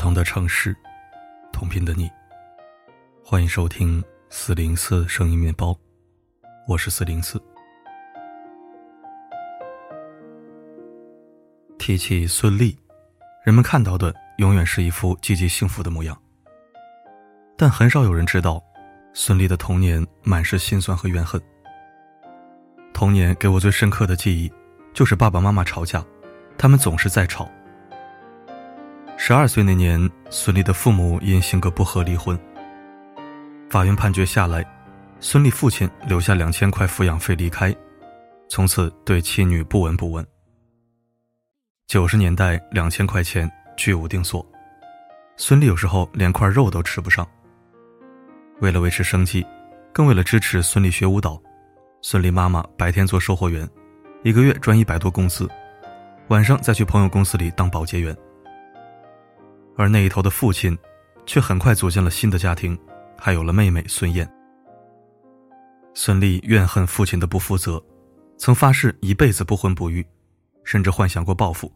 同的城市，同频的你。欢迎收听四零四声音面包，我是四零四。提起孙俪，人们看到的永远是一副积极幸福的模样，但很少有人知道，孙俪的童年满是心酸和怨恨。童年给我最深刻的记忆，就是爸爸妈妈吵架，他们总是在吵。十二岁那年，孙俪的父母因性格不合离婚。法院判决下来，孙俪父亲留下两千块抚养费离开，从此对妻女不闻不问。九十年代，两千块钱居无定所，孙俪有时候连块肉都吃不上。为了维持生计，更为了支持孙俪学舞蹈，孙俪妈妈白天做售货员，一个月赚一百多工资，晚上再去朋友公司里当保洁员。而那一头的父亲，却很快组建了新的家庭，还有了妹妹孙燕。孙俪怨恨父亲的不负责，曾发誓一辈子不婚不育，甚至幻想过报复。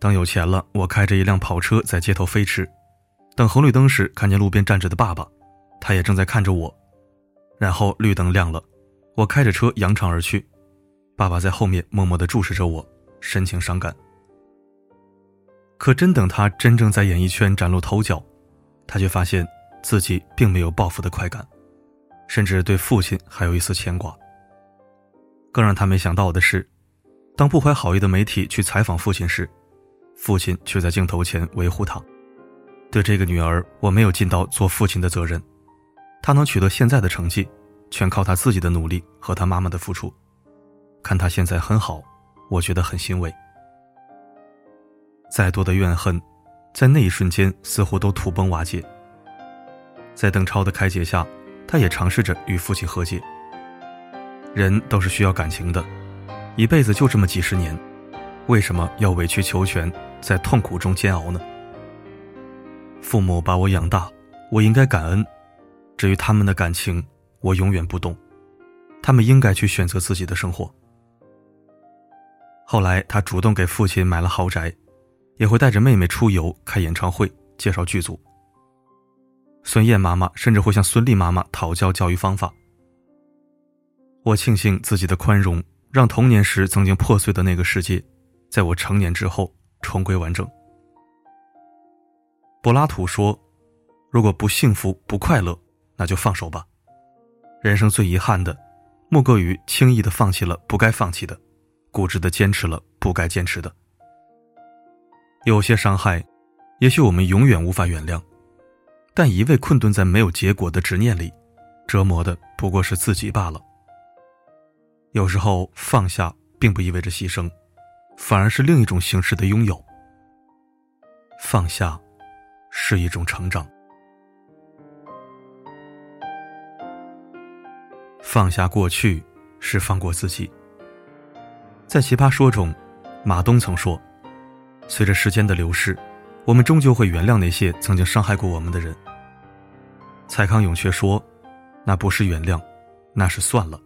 当有钱了，我开着一辆跑车在街头飞驰，等红绿灯时看见路边站着的爸爸，他也正在看着我。然后绿灯亮了，我开着车扬长而去，爸爸在后面默默地注视着我，神情伤感。可真等他真正在演艺圈崭露头角，他却发现自己并没有报复的快感，甚至对父亲还有一丝牵挂。更让他没想到的是，当不怀好意的媒体去采访父亲时，父亲却在镜头前维护他。对这个女儿，我没有尽到做父亲的责任。她能取得现在的成绩，全靠她自己的努力和她妈妈的付出。看她现在很好，我觉得很欣慰。再多的怨恨，在那一瞬间似乎都土崩瓦解。在邓超的开解下，他也尝试着与父亲和解。人都是需要感情的，一辈子就这么几十年，为什么要委曲求全，在痛苦中煎熬呢？父母把我养大，我应该感恩。至于他们的感情，我永远不懂。他们应该去选择自己的生活。后来，他主动给父亲买了豪宅。也会带着妹妹出游、开演唱会、介绍剧组。孙燕妈妈甚至会向孙俪妈妈讨教教育方法。我庆幸自己的宽容，让童年时曾经破碎的那个世界，在我成年之后重归完整。柏拉图说：“如果不幸福、不快乐，那就放手吧。人生最遗憾的，莫过于轻易的放弃了不该放弃的，固执的坚持了不该坚持的。”有些伤害，也许我们永远无法原谅，但一味困顿在没有结果的执念里，折磨的不过是自己罢了。有时候放下并不意味着牺牲，反而是另一种形式的拥有。放下，是一种成长。放下过去，是放过自己。在《奇葩说》中，马东曾说。随着时间的流逝，我们终究会原谅那些曾经伤害过我们的人。蔡康永却说：“那不是原谅，那是算了。”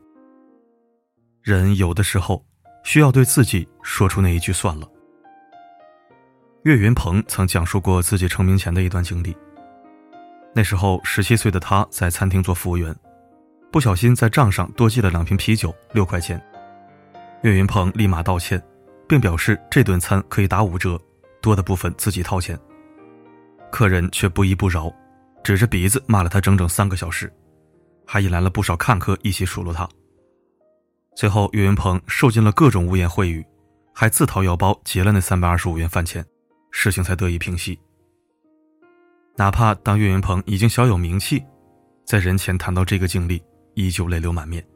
人有的时候需要对自己说出那一句“算了”。岳云鹏曾讲述过自己成名前的一段经历。那时候十七岁的他在餐厅做服务员，不小心在账上多记了两瓶啤酒，六块钱。岳云鹏立马道歉。并表示这顿餐可以打五折，多的部分自己掏钱。客人却不依不饶，指着鼻子骂了他整整三个小时，还引来了不少看客一起数落他。最后，岳云鹏受尽了各种污言秽语，还自掏腰包结了那三百二十五元饭钱，事情才得以平息。哪怕当岳云鹏已经小有名气，在人前谈到这个经历，依旧泪流满面。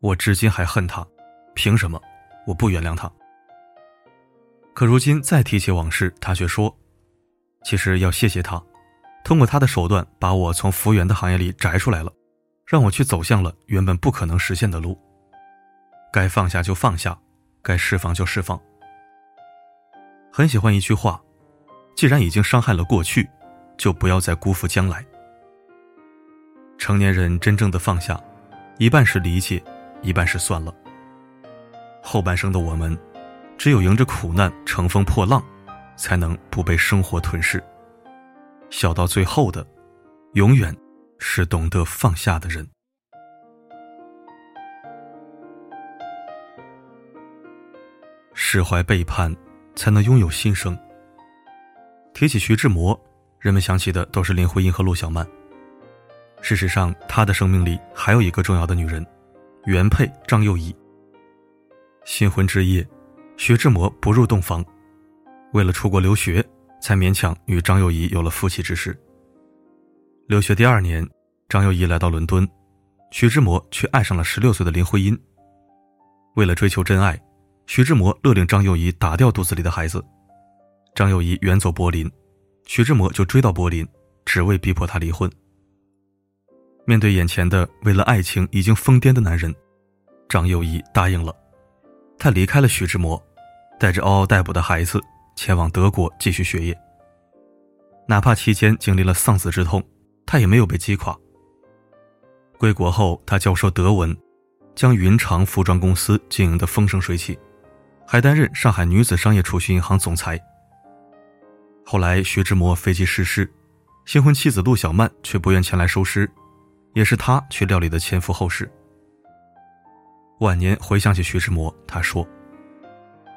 我至今还恨他，凭什么？我不原谅他。可如今再提起往事，他却说：“其实要谢谢他，通过他的手段把我从服务员的行业里摘出来了，让我去走向了原本不可能实现的路。该放下就放下，该释放就释放。”很喜欢一句话：“既然已经伤害了过去，就不要再辜负将来。”成年人真正的放下，一半是理解，一半是算了。后半生的我们，只有迎着苦难乘风破浪，才能不被生活吞噬。笑到最后的，永远是懂得放下的人。释怀背叛，才能拥有新生。提起徐志摩，人们想起的都是林徽因和陆小曼。事实上，他的生命里还有一个重要的女人，原配张幼仪。新婚之夜，徐志摩不入洞房，为了出国留学，才勉强与张幼仪有了夫妻之事。留学第二年，张幼仪来到伦敦，徐志摩却爱上了十六岁的林徽因。为了追求真爱。徐志摩勒令张幼仪打掉肚子里的孩子，张幼仪远走柏林，徐志摩就追到柏林，只为逼迫她离婚。面对眼前的为了爱情已经疯癫的男人，张幼仪答应了。他离开了徐志摩，带着嗷嗷待哺的孩子前往德国继续学业。哪怕期间经历了丧子之痛，他也没有被击垮。归国后，他教授德文，将云长服装公司经营得风生水起。还担任上海女子商业储蓄银行总裁。后来徐志摩飞机失事，新婚妻子陆小曼却不愿前来收尸，也是他去料理的前夫后事。晚年回想起徐志摩，他说：“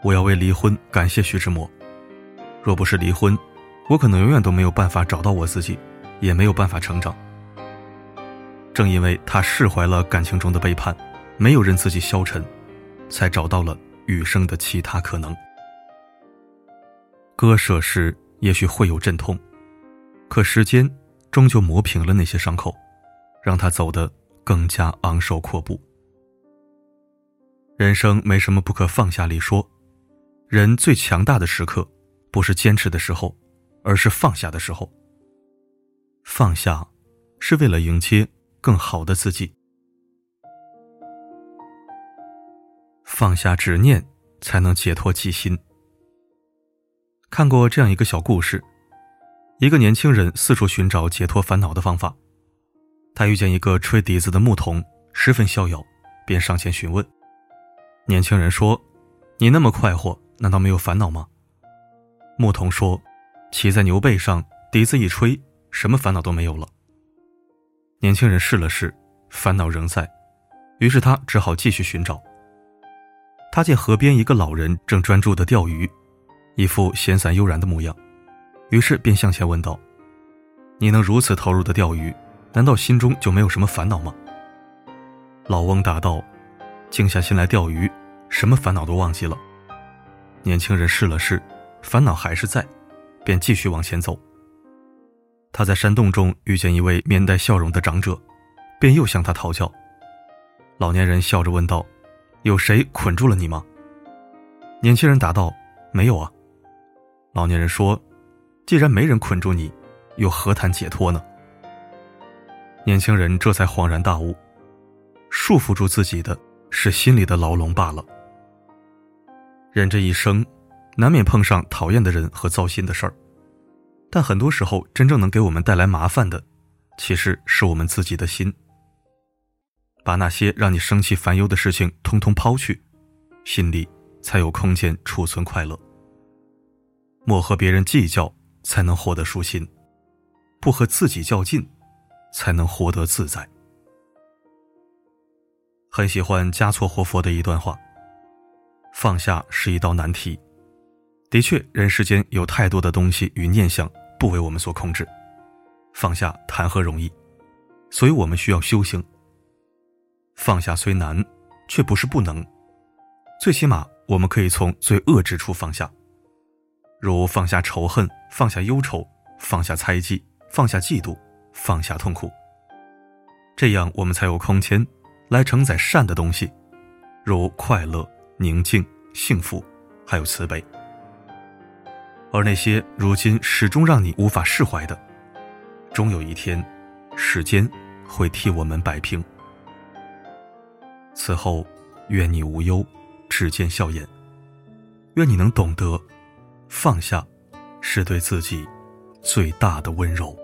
我要为离婚感谢徐志摩。若不是离婚，我可能永远都没有办法找到我自己，也没有办法成长。正因为他释怀了感情中的背叛，没有任自己消沉，才找到了。”余生的其他可能，割舍时也许会有阵痛，可时间终究磨平了那些伤口，让他走得更加昂首阔步。人生没什么不可放下里说，人最强大的时刻，不是坚持的时候，而是放下的时候。放下，是为了迎接更好的自己。放下执念，才能解脱己心。看过这样一个小故事：一个年轻人四处寻找解脱烦恼的方法。他遇见一个吹笛子的牧童，十分逍遥，便上前询问。年轻人说：“你那么快活，难道没有烦恼吗？”牧童说：“骑在牛背上，笛子一吹，什么烦恼都没有了。”年轻人试了试，烦恼仍在，于是他只好继续寻找。他见河边一个老人正专注的钓鱼，一副闲散悠然的模样，于是便向前问道：“你能如此投入的钓鱼，难道心中就没有什么烦恼吗？”老翁答道：“静下心来钓鱼，什么烦恼都忘记了。”年轻人试了试，烦恼还是在，便继续往前走。他在山洞中遇见一位面带笑容的长者，便又向他讨教。老年人笑着问道。有谁捆住了你吗？年轻人答道：“没有啊。”老年人说：“既然没人捆住你，又何谈解脱呢？”年轻人这才恍然大悟：束缚住自己的是心里的牢笼罢了。人这一生，难免碰上讨厌的人和糟心的事儿，但很多时候，真正能给我们带来麻烦的，其实是我们自己的心。把那些让你生气烦忧的事情通通抛去，心里才有空间储存快乐。莫和别人计较，才能获得舒心；不和自己较劲，才能活得自在。很喜欢加措活佛的一段话：放下是一道难题。的确，人世间有太多的东西与念想不为我们所控制，放下谈何容易？所以我们需要修行。放下虽难，却不是不能。最起码，我们可以从最恶之处放下，如放下仇恨，放下忧愁，放下猜忌，放下嫉妒，放下痛苦。这样，我们才有空间来承载善的东西，如快乐、宁静、幸福，还有慈悲。而那些如今始终让你无法释怀的，终有一天，时间会替我们摆平。此后，愿你无忧，只见笑颜。愿你能懂得，放下，是对自己最大的温柔。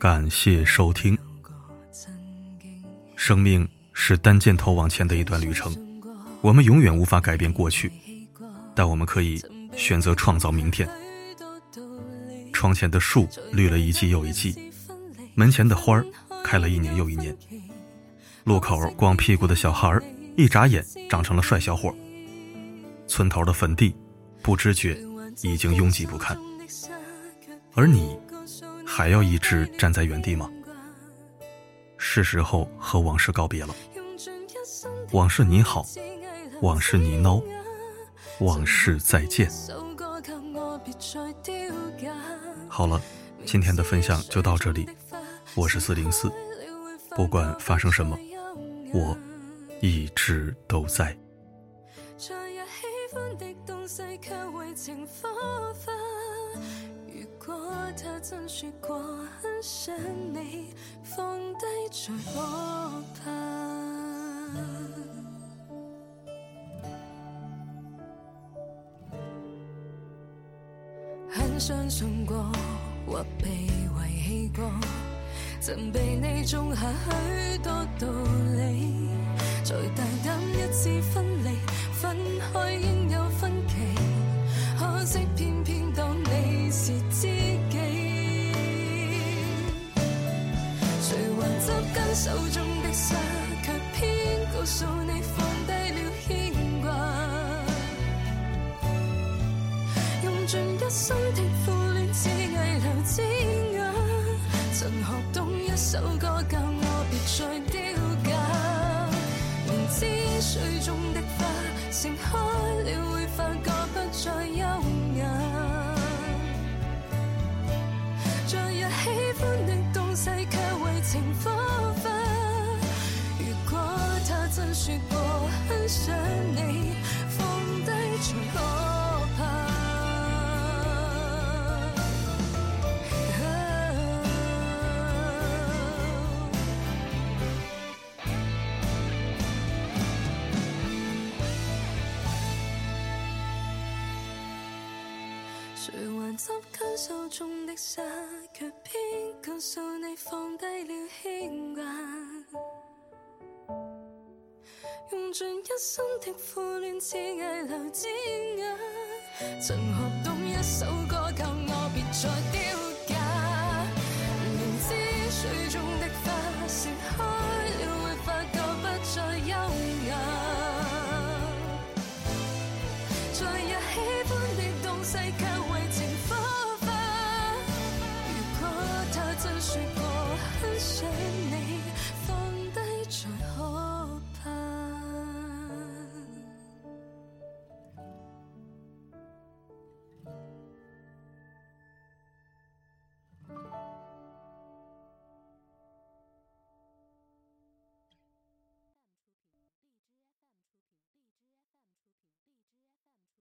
感谢收听。生命是单箭头往前的一段旅程，我们永远无法改变过去，但我们可以选择创造明天。窗前的树绿了一季又一季，门前的花儿开了一年又一年。路口光屁股的小孩儿，一眨眼长成了帅小伙。村头的坟地，不知觉已经拥挤不堪。而你，还要一直站在原地吗？是时候和往事告别了。往事你好，往事你孬，往事再见。好了，今天的分享就到这里。我是四零四，不管发生什么，我一直都在。世却为情火分。如果他真说过很想你，放低才可怕。很相信过，或被遗弃过，曾被你种下许多道理，才大胆一次分离，分开应有。是知己，谁还执紧手中的沙，却偏告诉你放低了牵挂，用尽一生的。首歌教我别再丢架，明知水中的花盛开了会发觉不再优雅。情火花。如果他真说过很想你，放低才可怕。谁还执紧手中的沙，却偏告诉你放低了牵挂。用尽一生的苦恋，只挨留尖牙，曾学懂一首。